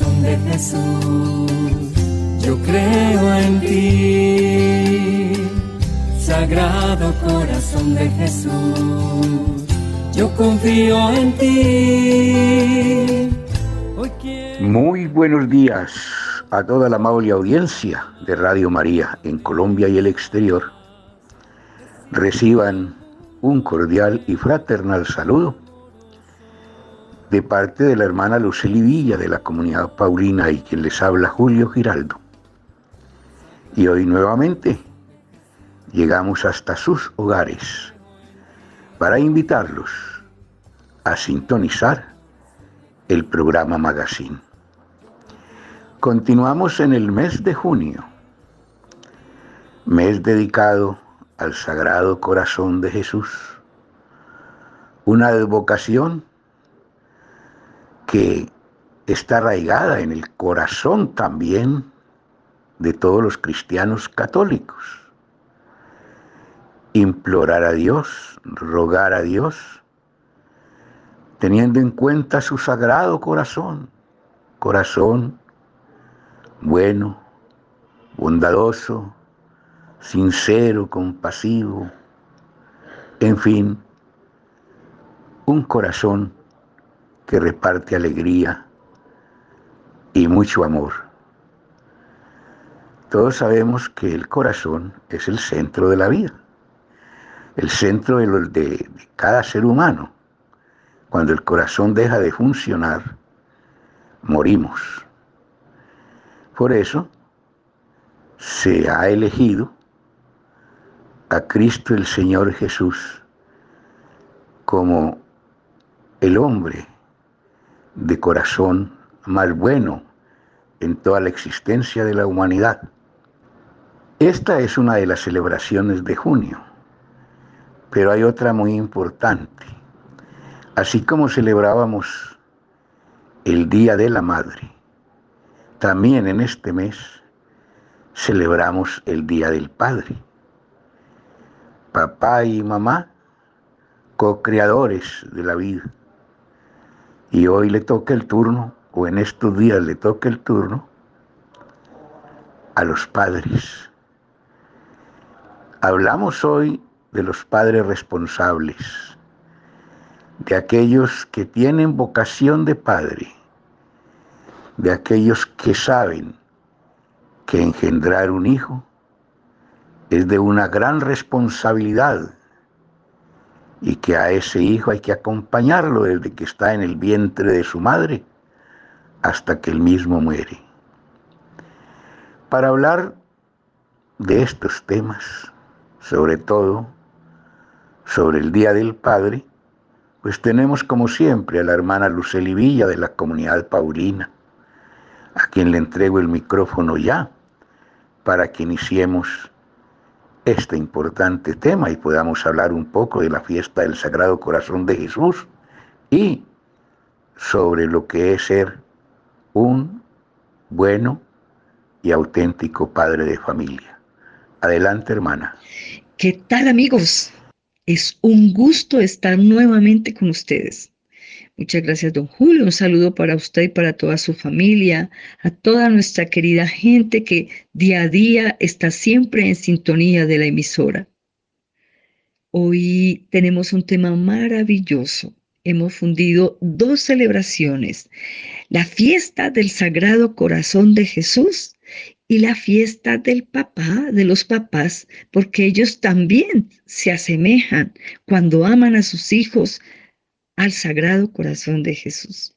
De Jesús, yo creo en ti. Sagrado corazón de Jesús, yo confío en ti. Muy buenos días a toda la amable audiencia de Radio María en Colombia y el exterior. Reciban un cordial y fraternal saludo de parte de la hermana Lucely Villa de la comunidad Paulina y quien les habla Julio Giraldo. Y hoy nuevamente llegamos hasta sus hogares para invitarlos a sintonizar el programa Magazine. Continuamos en el mes de junio, mes dedicado al Sagrado Corazón de Jesús, una advocación que está arraigada en el corazón también de todos los cristianos católicos. Implorar a Dios, rogar a Dios, teniendo en cuenta su sagrado corazón, corazón bueno, bondadoso, sincero, compasivo, en fin, un corazón que reparte alegría y mucho amor. Todos sabemos que el corazón es el centro de la vida, el centro de, de, cada ser humano. Cuando el corazón deja de funcionar, morimos. Por eso se ha elegido a Cristo el Señor Jesús como el hombre de corazón más bueno en toda la existencia de la humanidad. Esta es una de las celebraciones de junio, pero hay otra muy importante. Así como celebrábamos el Día de la Madre, también en este mes celebramos el Día del Padre. Papá y mamá, co-creadores de la vida y hoy le toca el turno, o en estos días le toca el turno, a los padres. Hablamos hoy de los padres responsables, de aquellos que tienen vocación de padre, de aquellos que saben que engendrar un hijo es de una gran responsabilidad y que a ese hijo hay que acompañarlo desde que está en el vientre de su madre hasta que él mismo muere. Para hablar de estos temas, sobre todo sobre el Día del Padre, pues tenemos como siempre a la hermana Luceli Villa de la comunidad paulina, a quien le entrego el micrófono ya para que iniciemos este importante tema y podamos hablar un poco de la fiesta del Sagrado Corazón de Jesús y sobre lo que es ser un bueno y auténtico padre de familia. Adelante, hermana. ¿Qué tal, amigos? Es un gusto estar nuevamente con ustedes. Muchas gracias, don Julio. Un saludo para usted y para toda su familia, a toda nuestra querida gente que día a día está siempre en sintonía de la emisora. Hoy tenemos un tema maravilloso. Hemos fundido dos celebraciones, la fiesta del Sagrado Corazón de Jesús y la fiesta del papá, de los papás, porque ellos también se asemejan cuando aman a sus hijos, al Sagrado Corazón de Jesús.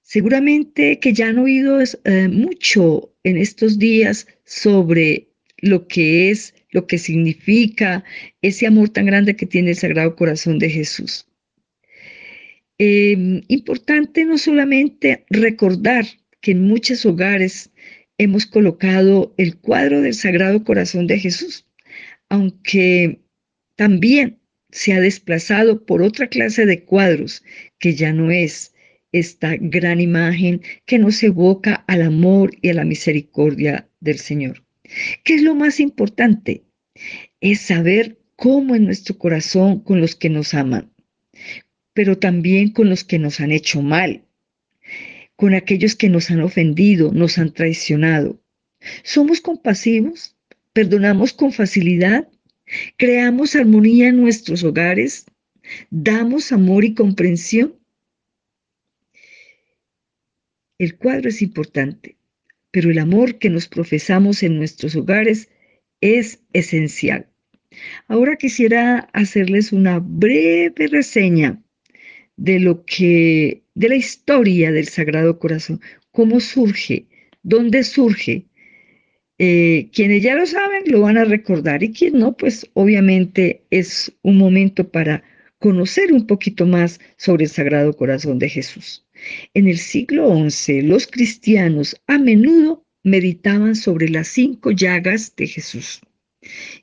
Seguramente que ya han oído eh, mucho en estos días sobre lo que es, lo que significa ese amor tan grande que tiene el Sagrado Corazón de Jesús. Em, importante no solamente recordar que en muchos hogares hemos colocado el cuadro del Sagrado Corazón de Jesús, aunque también se ha desplazado por otra clase de cuadros que ya no es esta gran imagen que nos evoca al amor y a la misericordia del Señor. ¿Qué es lo más importante? Es saber cómo en nuestro corazón con los que nos aman. pero también con los que nos han hecho mal, con aquellos que nos han ofendido, nos han traicionado. ¿Somos compasivos? ¿Perdonamos con facilidad? ¿Creamos armonía en nuestros hogares? ¿Damos amor y comprensión? El cuadro es importante, pero el amor que nos profesamos en nuestros hogares es esencial. Ahora quisiera hacerles una breve reseña de lo que, de la historia del Sagrado Corazón, cómo surge, dónde surge. Eh, quienes ya lo saben lo van a recordar y quien no, pues obviamente es un momento para conocer un poquito más sobre el Sagrado Corazón de Jesús. En el siglo XI, los cristianos a menudo meditaban sobre las cinco llagas de Jesús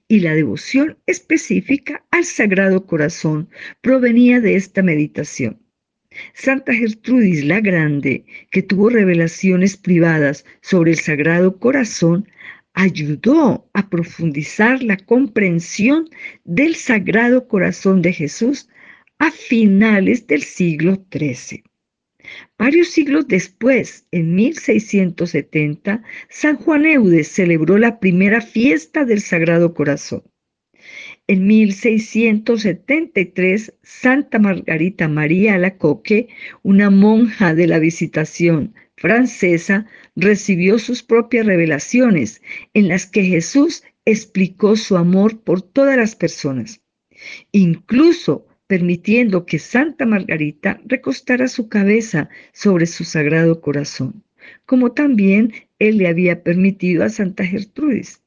y la devoción específica al Sagrado Corazón provenía de esta meditación. Santa Gertrudis la Grande, que tuvo revelaciones privadas sobre el Sagrado Corazón, ayudó a profundizar la comprensión del Sagrado Corazón de Jesús a finales del siglo XIII. Varios siglos después, en 1670, San Juan Eudes celebró la primera fiesta del Sagrado Corazón. En 1673, Santa Margarita María Alacoque, una monja de la Visitación francesa, recibió sus propias revelaciones en las que Jesús explicó su amor por todas las personas. Incluso permitiendo que Santa Margarita recostara su cabeza sobre su sagrado corazón, como también él le había permitido a Santa Gertrudis.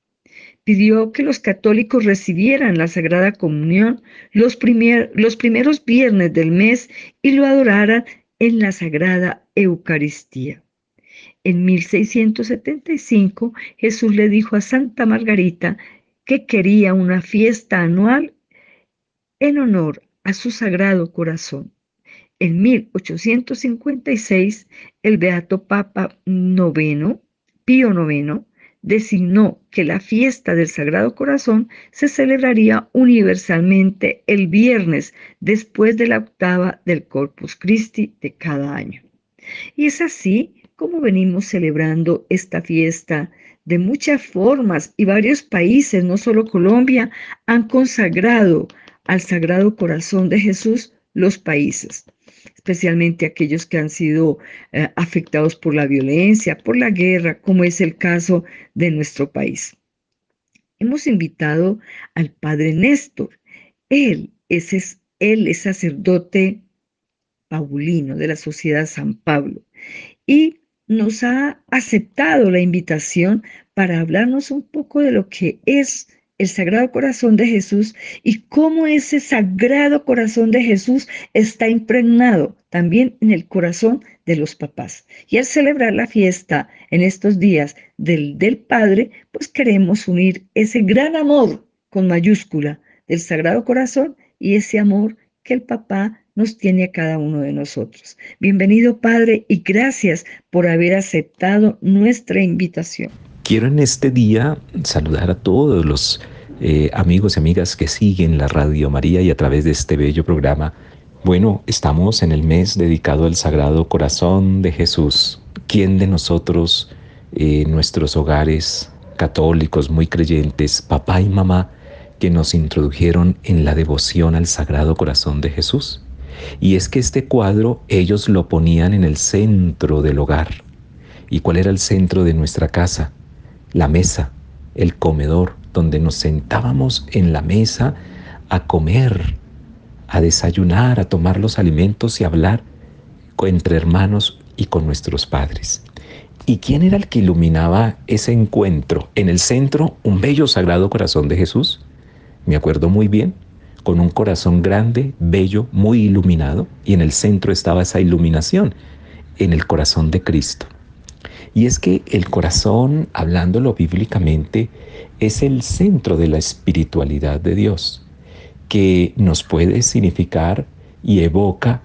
Pidió que los católicos recibieran la Sagrada Comunión los, primeros viernes del mes y lo adoraran en la Sagrada Eucaristía. En 1675 Jesús le dijo a Santa Margarita que quería una fiesta anual en honor a su sagrado corazón. En 1856, el Beato Papa IX, Pío IX, designó que la fiesta del Sagrado Corazón se celebraría universalmente el viernes después de la octava del Corpus Christi de cada año. Y es así como venimos celebrando esta fiesta de muchas formas y varios países, no solo Colombia, han consagrado al Sagrado Corazón de Jesús los países, especialmente aquellos que han sido eh, afectados por la violencia, por la guerra, como es el caso de nuestro país. Hemos invitado al Padre Néstor. Él es, él es sacerdote paulino de la Sociedad San Pablo y nos ha aceptado la invitación para hablarnos un poco de lo que es el Sagrado Corazón de Jesús y cómo ese Sagrado Corazón de Jesús está impregnado también en el corazón de los papás. Y al celebrar la fiesta en estos días del, del Padre, pues queremos unir ese gran amor con mayúscula del Sagrado Corazón y ese amor que el papá nos tiene a cada uno de nosotros. Bienvenido Padre y gracias por haber aceptado nuestra invitación. Quiero en este día saludar a todos los eh, amigos y amigas que siguen la Radio María y a través de este bello programa. Bueno, estamos en el mes dedicado al Sagrado Corazón de Jesús. ¿Quién de nosotros, eh, nuestros hogares católicos muy creyentes, papá y mamá, que nos introdujeron en la devoción al Sagrado Corazón de Jesús? Y es que este cuadro ellos lo ponían en el centro del hogar. ¿Y cuál era el centro de nuestra casa? La mesa, el comedor, donde nos sentábamos en la mesa a comer, a desayunar, a tomar los alimentos y hablar entre hermanos y con nuestros padres. ¿Y quién era el que iluminaba ese encuentro? En el centro, un bello sagrado corazón de Jesús, me acuerdo muy bien, con un corazón grande, bello, muy iluminado, y en el centro estaba esa iluminación, en el corazón de Cristo. Y es que el corazón, hablándolo bíblicamente, es el centro de la espiritualidad de Dios, que nos puede significar y evoca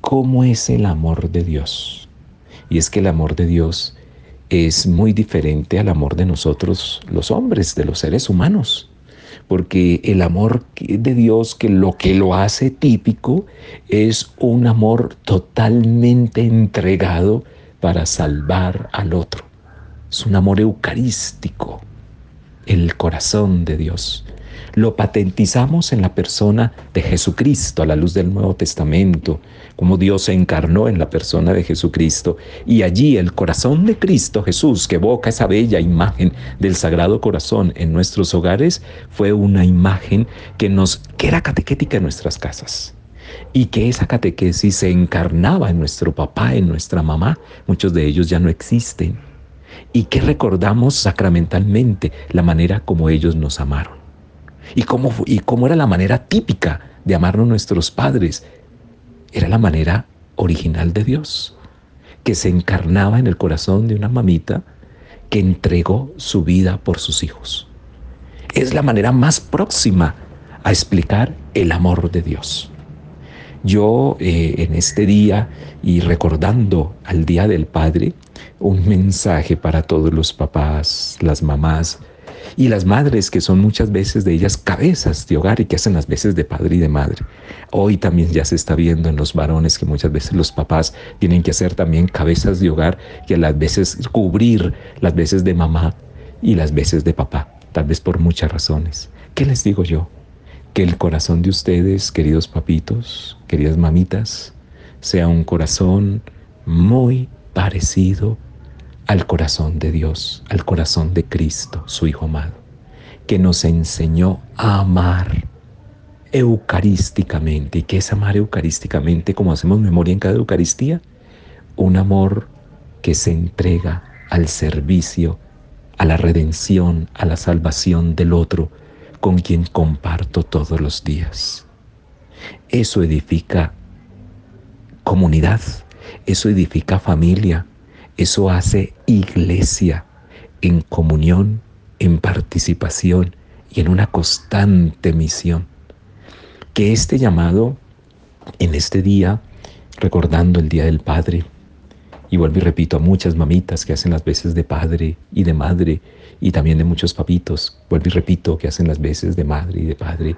cómo es el amor de Dios. Y es que el amor de Dios es muy diferente al amor de nosotros los hombres, de los seres humanos, porque el amor de Dios, que lo que lo hace típico, es un amor totalmente entregado para salvar al otro. Es un amor eucarístico, el corazón de Dios lo patentizamos en la persona de Jesucristo a la luz del Nuevo Testamento, como Dios se encarnó en la persona de Jesucristo. Y allí el corazón de Cristo Jesús, que evoca esa bella imagen del Sagrado Corazón en nuestros hogares, fue una imagen que, nos, que era catequética en nuestras casas y que esa catequesis se encarnaba en nuestro papá, en nuestra mamá, muchos de ellos ya no existen, y que recordamos sacramentalmente la manera como ellos nos amaron y cómo, y cómo era la manera típica de amarnos nuestros padres. Era la manera original de Dios, que se encarnaba en el corazón de una mamita que entregó su vida por sus hijos. Es la manera más próxima a explicar el amor de Dios. Yo eh, en este día y recordando al Día del Padre, un mensaje para todos los papás, las mamás, y las madres, que son muchas veces de ellas cabezas de hogar y que hacen las veces de padre y de madre. Hoy también ya se está viendo en los varones que muchas veces los papás tienen que hacer también cabezas de hogar y a las veces cubrir las veces de mamá y las veces de papá, tal vez por muchas razones. ¿Qué les digo yo? Que el corazón de ustedes, queridos papitos, queridas mamitas, sea un corazón muy parecido al corazón de Dios, al corazón de Cristo, su Hijo amado, que nos enseñó a amar eucarísticamente. ¿Y qué es amar eucarísticamente? Como hacemos memoria en cada Eucaristía, un amor que se entrega al servicio, a la redención, a la salvación del otro, con quien comparto todos los días. Eso edifica comunidad, eso edifica familia, eso hace iglesia en comunión, en participación y en una constante misión. Que este llamado en este día, recordando el Día del Padre, y vuelvo y repito a muchas mamitas que hacen las veces de padre y de madre, y también de muchos papitos, vuelvo y repito que hacen las veces de madre y de padre,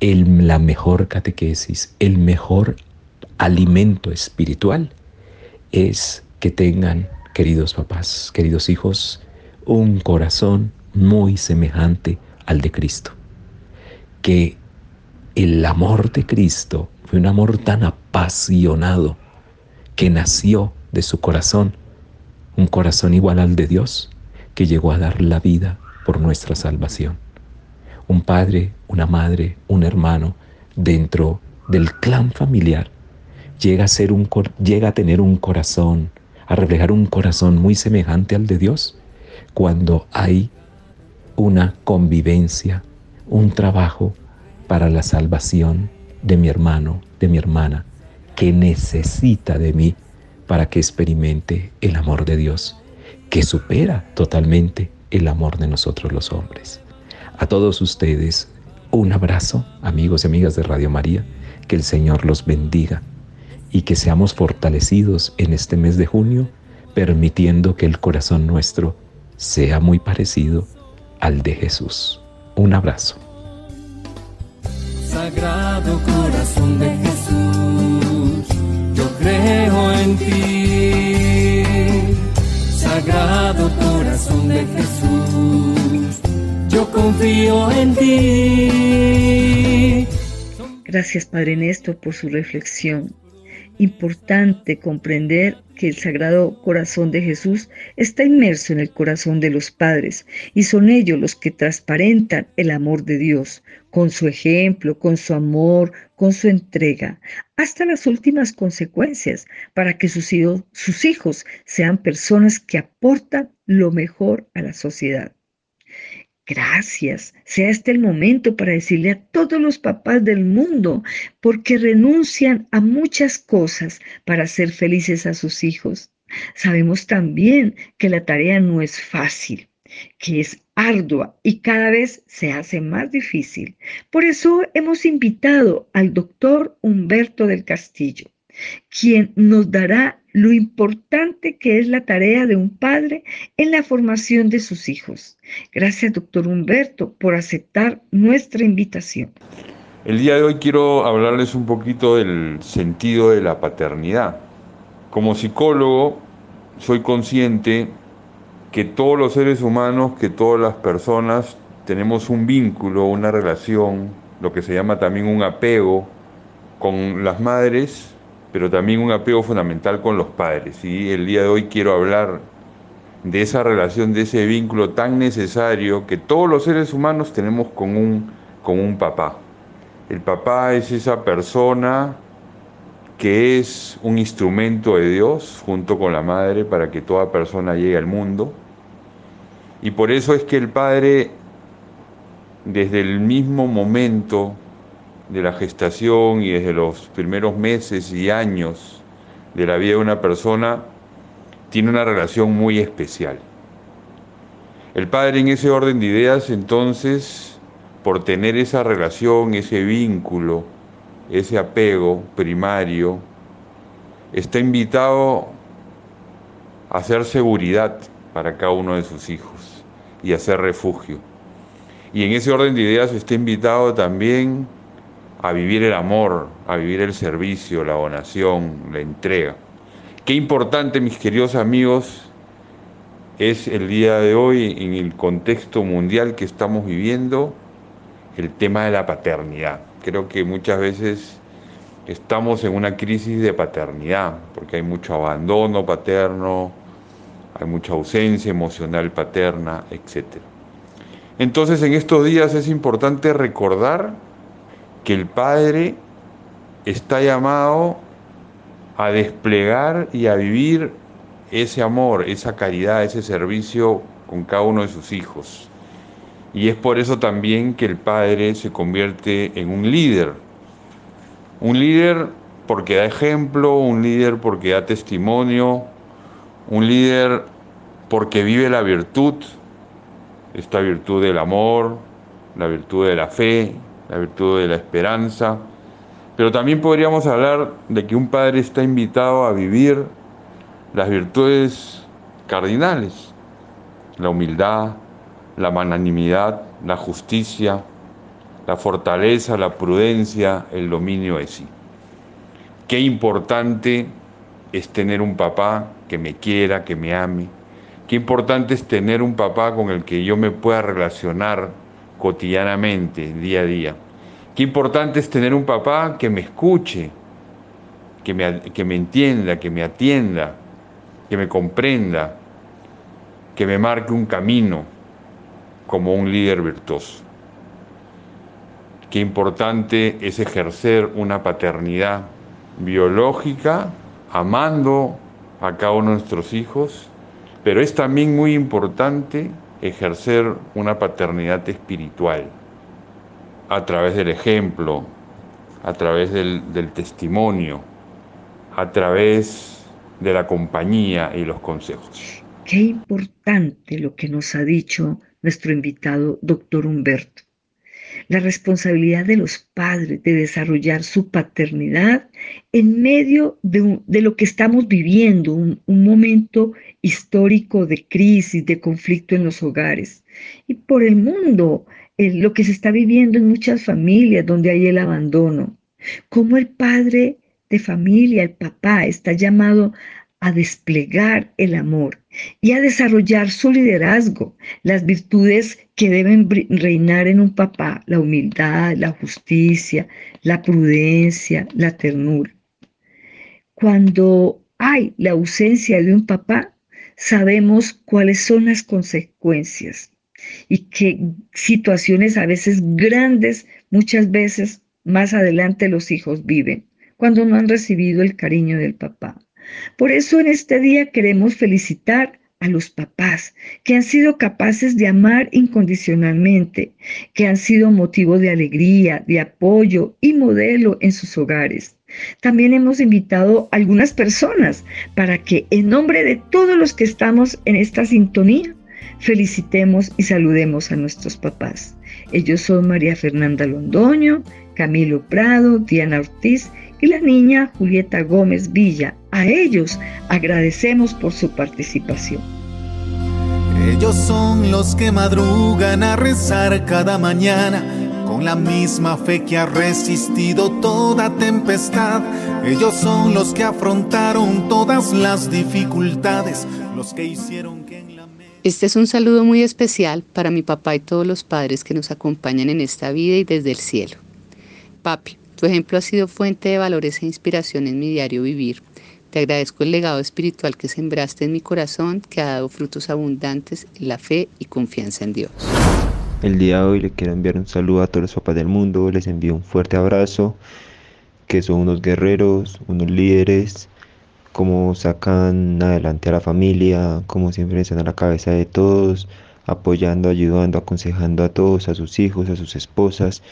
el, la mejor catequesis, el mejor alimento espiritual es que tengan, queridos papás, queridos hijos, un corazón muy semejante al de Cristo. Que el amor de Cristo fue un amor tan apasionado que nació de su corazón, un corazón igual al de Dios, que llegó a dar la vida por nuestra salvación. Un padre, una madre, un hermano dentro del clan familiar llega a, ser un, llega a tener un corazón a reflejar un corazón muy semejante al de Dios cuando hay una convivencia, un trabajo para la salvación de mi hermano, de mi hermana, que necesita de mí para que experimente el amor de Dios, que supera totalmente el amor de nosotros los hombres. A todos ustedes, un abrazo, amigos y amigas de Radio María, que el Señor los bendiga y que seamos fortalecidos en este mes de junio, permitiendo que el corazón nuestro sea muy parecido al de Jesús. Un abrazo. Sagrado corazón de Jesús, creo en ti. Sagrado corazón de Jesús, yo confío en ti. Gracias Padre Néstor por su reflexión importante comprender que el Sagrado Corazón de Jesús está inmerso en el corazón de los padres y son ellos los que transparentan el amor de Dios con su ejemplo, con su amor, con su entrega, hasta las últimas consecuencias para que sus hijos, sean personas que aportan lo mejor a la sociedad. Gracias. Sea este el momento para decirle a todos los papás del mundo, porque renuncian a muchas cosas para ser felices a sus hijos. Sabemos también que la tarea no es fácil, que es ardua y cada vez se hace más difícil. Por eso hemos invitado al doctor Humberto del Castillo, quien nos dará lo importante que es la tarea de un padre en la formación de sus hijos. Gracias, doctor Humberto, por aceptar nuestra invitación. El día de hoy quiero hablarles un poquito del sentido de la paternidad. Como psicólogo, soy consciente que todos los seres humanos, que todas las personas tenemos un vínculo, una relación, lo que se llama también un apego con las madres, pero también un apego fundamental con los padres. Y el día de hoy quiero hablar de esa relación, de ese vínculo tan necesario que todos los seres humanos tenemos con un, con un papá. El papá es esa persona que es un instrumento de Dios junto con la madre para que toda persona llegue al mundo. Y por eso es que el padre desde el mismo momento de la gestación y desde los primeros meses y años de la vida de una persona, tiene una relación muy especial. El padre en ese orden de ideas, entonces, por tener esa relación, ese vínculo, ese apego primario, está invitado a hacer seguridad para cada uno de sus hijos y hacer refugio. Y en ese orden de ideas está invitado también a vivir el amor, a vivir el servicio, la donación, la entrega. Qué importante, mis queridos amigos, es el día de hoy en el contexto mundial que estamos viviendo el tema de la paternidad. Creo que muchas veces estamos en una crisis de paternidad, porque hay mucho abandono paterno, hay mucha ausencia emocional paterna, etcétera. Entonces en estos días es importante recordar que el Padre está llamado a desplegar y a vivir ese amor, esa caridad, ese servicio con cada uno de sus hijos. Y es por eso también que el Padre se convierte en un líder. Un líder porque da ejemplo, un líder porque da testimonio, un líder porque vive la virtud, esta virtud del amor, la virtud de la fe, la virtud de la esperanza, pero también podríamos hablar de que un padre está invitado a vivir las virtudes cardinales, la humildad, la magnanimidad, la justicia, la fortaleza, la prudencia, el dominio de sí. Qué importante es tener un papá que me quiera, que me ame, Qué importante es tener un papá con el que yo me pueda relacionar cotidianamente, día a día. Qué importante es tener un papá que me escuche, que me, que me entienda, que me atienda, que me comprenda, que me marque un camino como un líder virtuoso. Qué importante es ejercer una paternidad biológica, amando a nuestros hijos pero es también muy importante ejercer una paternidad espiritual a través del ejemplo, a través del, testimonio, a través de la compañía y los consejos. Qué importante lo que nos ha dicho nuestro invitado, doctor Humberto la responsabilidad de los padres de desarrollar su paternidad en medio de, lo que estamos viviendo, un, momento histórico de crisis, de conflicto en los hogares y por el mundo, lo que se está viviendo en muchas familias donde hay el abandono. Cómo el padre de familia, el papá, está llamado a desplegar el amor y a desarrollar su liderazgo, las virtudes que deben reinar en un papá, la humildad, la justicia, la prudencia, la ternura. Cuando hay la ausencia de un papá, sabemos cuáles son las consecuencias y qué situaciones a veces grandes, muchas veces más adelante los hijos viven, cuando no han recibido el cariño del papá. Por eso en este día queremos felicitar a los papás que han sido capaces de amar incondicionalmente, que han sido motivo de alegría, de apoyo y modelo en sus hogares. También hemos invitado a algunas personas para que en nombre de todos los que estamos en esta sintonía, felicitemos y saludemos a nuestros papás. Ellos son María Fernanda Londoño, Camilo Prado, Diana Ortiz y la niña Julieta Gómez Villa. A ellos agradecemos por su participación. Ellos son los que madrugan a rezar cada mañana con la misma fe que ha resistido toda tempestad. Ellos son los que afrontaron todas las dificultades, los que hicieron que en la... Este es un saludo muy especial para mi papá y todos los padres que nos acompañan en esta vida y desde el cielo. Papi, tu ejemplo ha sido fuente de valores e inspiración en mi diario vivir. Te agradezco el legado espiritual que sembraste en mi corazón, que ha dado frutos abundantes en la fe y confianza en Dios. El día de hoy le quiero enviar un saludo a todos los papás del mundo, les envío un fuerte abrazo, que son unos guerreros, unos líderes, como sacan adelante a la familia, como siempre están a la cabeza de todos, apoyando, ayudando, aconsejando a todos, a sus hijos, a sus esposas,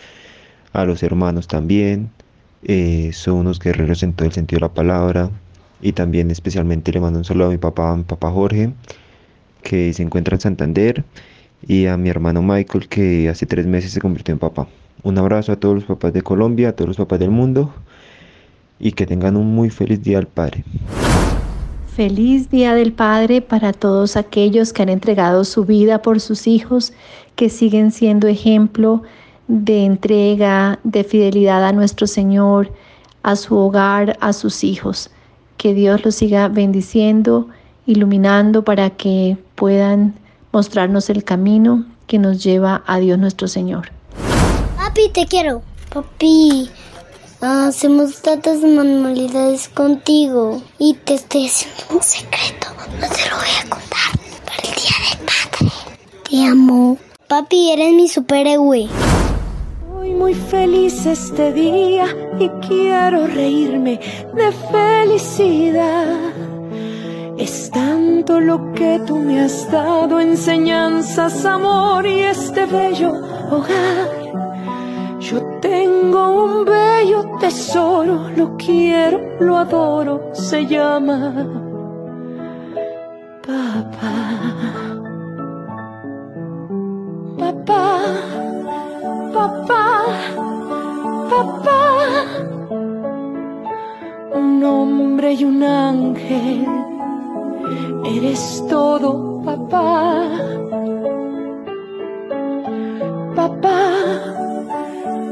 a los hermanos también. Eh, son unos guerreros en todo el sentido de la palabra. Y también especialmente le mando un saludo a mi papá, a mi papá Jorge, que se encuentra en Santander y a mi hermano Michael que hace tres meses se convirtió en papá. Un abrazo a todos los papás de Colombia, a todos los papás del mundo y que tengan un muy feliz día al Padre. Feliz Día del Padre para todos aquellos que han entregado su vida por sus hijos, que siguen siendo ejemplo de entrega, de fidelidad a nuestro Señor, a su hogar, a sus hijos. Que Dios los siga bendiciendo, iluminando para que puedan mostrarnos el camino que nos lleva a Dios nuestro Señor. Papi, te quiero. Papi, hacemos tantas manualidades contigo y te estoy haciendo un secreto. No te lo voy a contar para el Día del Padre. Te amo. Papi, eres mi superhéroe. Soy muy feliz este día y quiero reírme de felicidad es tanto lo que tú me has dado, enseñanzas, amor y este bello hogar. Yo tengo un bello tesoro, lo quiero, lo adoro, se llama papá. Papá, hombre y un ángel Eres todo, papá. Papá,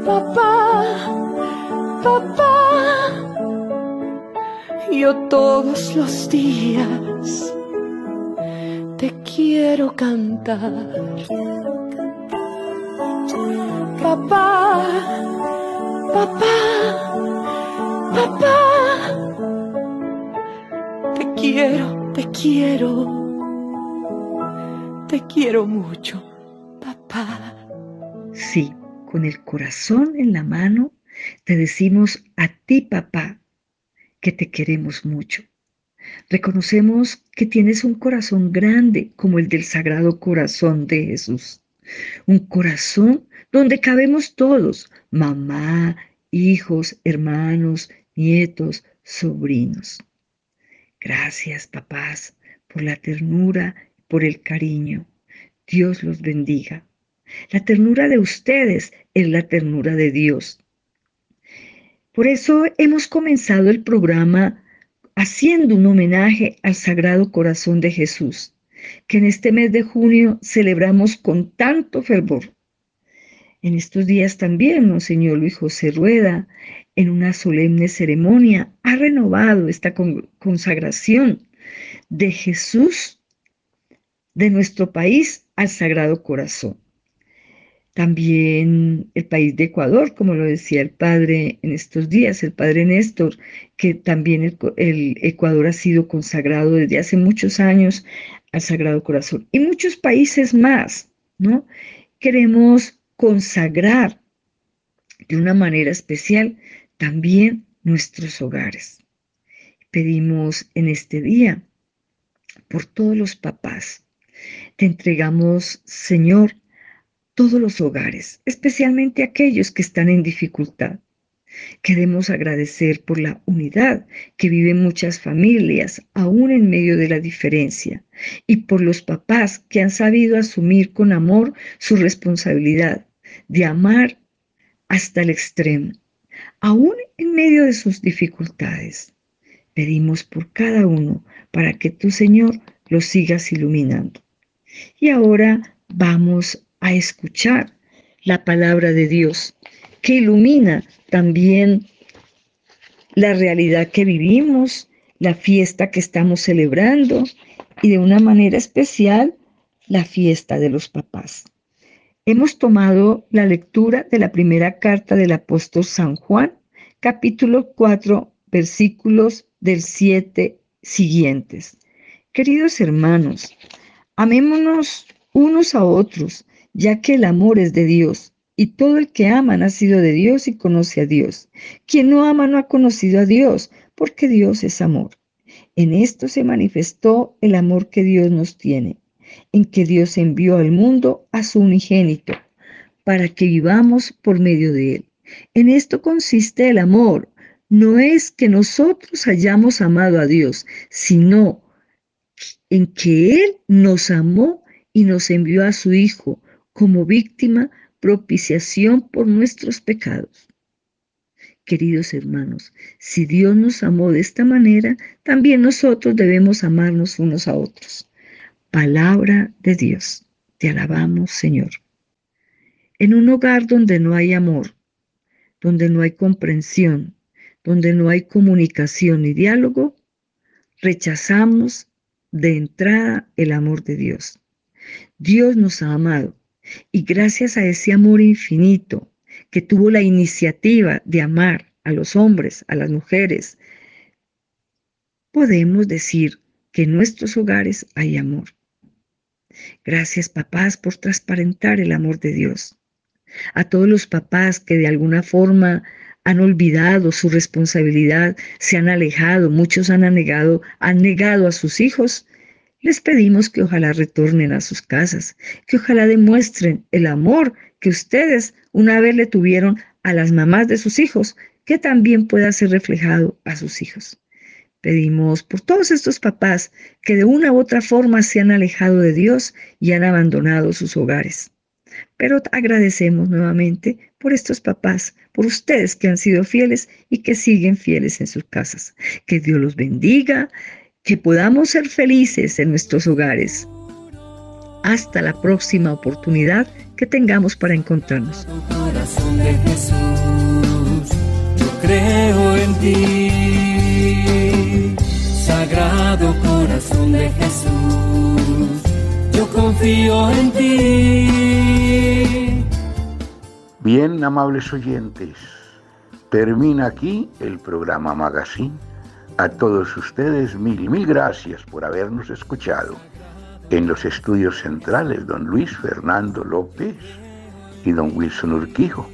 papá, papá. Yo todos los días te quiero cantar. Papá, papá, papá. Te quiero te quiero, te quiero mucho, papá. Sí, con el corazón en la mano, te decimos a ti, papá, que te queremos mucho. Reconocemos que tienes un corazón grande como el del Sagrado Corazón de Jesús. Un corazón donde cabemos todos, mamá, hijos, hermanos, nietos, sobrinos. Gracias, papás, por la ternura, por el cariño. Dios los bendiga. La ternura de ustedes es la ternura de Dios. Por eso hemos comenzado el programa haciendo un homenaje al Sagrado Corazón de Jesús, que en este mes de junio celebramos con tanto fervor. En estos días también, Monseñor Luis José Rueda, en una solemne ceremonia, ha renovado esta consagración de Jesús de nuestro país al Sagrado Corazón. También el país de Ecuador, como lo decía el padre en estos días, el padre Néstor, que también el, el, Ecuador ha sido consagrado desde hace muchos años al Sagrado Corazón. Y muchos países más, ¿no? Queremos consagrar de una manera especial también nuestros hogares. Pedimos en este día por todos los papás. Te entregamos, Señor, todos los hogares, especialmente aquellos que están en dificultad. Queremos agradecer por la unidad que viven muchas familias, aún en medio de la diferencia, y por los papás que han sabido asumir con amor su responsabilidad de amar hasta el extremo, aún en medio de sus dificultades. Pedimos por cada uno para que tu Señor los sigas iluminando. Y ahora vamos a escuchar la palabra de Dios que ilumina también la realidad que vivimos, la fiesta que estamos celebrando y de una manera especial la fiesta de los papás. Hemos tomado la lectura de la primera carta del apóstol San Juan, capítulo 4, versículos del 7 siguientes. Queridos hermanos, amémonos unos a otros, ya que el amor es de Dios, y todo el que ama ha nacido de Dios y conoce a Dios. Quien no ama no ha conocido a Dios, porque Dios es amor. En esto se manifestó el amor que Dios nos tiene en que Dios envió al mundo a su unigénito, para que vivamos por medio de él. En esto consiste el amor. No es que nosotros hayamos amado a Dios, sino en que Él nos amó y nos envió a su Hijo como víctima, propiciación por nuestros pecados. Queridos hermanos, si Dios nos amó de esta manera, también nosotros debemos amarnos unos a otros. Palabra de Dios. Te alabamos, Señor. En un hogar donde no hay amor, donde no hay comprensión, donde no hay comunicación ni diálogo, rechazamos de entrada el amor de Dios. Dios nos ha amado y gracias a ese amor infinito que tuvo la iniciativa de amar a los hombres, a las mujeres, podemos decir que en nuestros hogares hay amor. Gracias papás por transparentar el amor de Dios. A todos los papás que de alguna forma han olvidado su responsabilidad, se han alejado, muchos han negado, han negado a sus hijos, les pedimos que ojalá retornen a sus casas, que ojalá demuestren el amor que ustedes una vez le tuvieron a las mamás de sus hijos, que también pueda ser reflejado a sus hijos. Pedimos por todos estos papás que de una u otra forma se han alejado de Dios y han abandonado sus hogares. Pero agradecemos nuevamente por estos papás, por ustedes que han sido fieles y que siguen fieles en sus casas. Que Dios los bendiga, que podamos ser felices en nuestros hogares. Hasta la próxima oportunidad que tengamos para encontrarnos. creo en ti. Sagrado corazón de Jesús, yo confío en ti. Bien, amables oyentes, termina aquí el programa Magazine. A todos ustedes mil, mil gracias por habernos escuchado. En los estudios centrales, don Luis Fernando López y don Wilson Urquijo.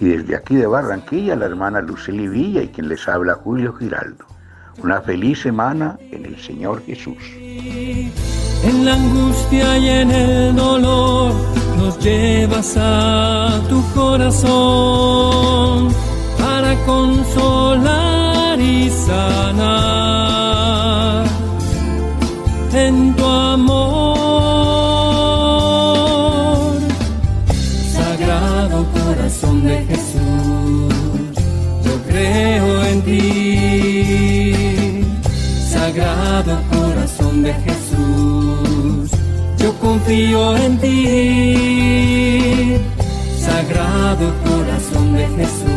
Y desde aquí de Barranquilla, la hermana Lucely Villa y quien les habla Julio Giraldo una feliz semana en el Señor Jesús. En la angustia y en el dolor nos llevas a tu corazón para consolar y sanar en tu amor. Sagrado corazón de Jesús, yo confío en ti. Sagrado corazón de Jesús.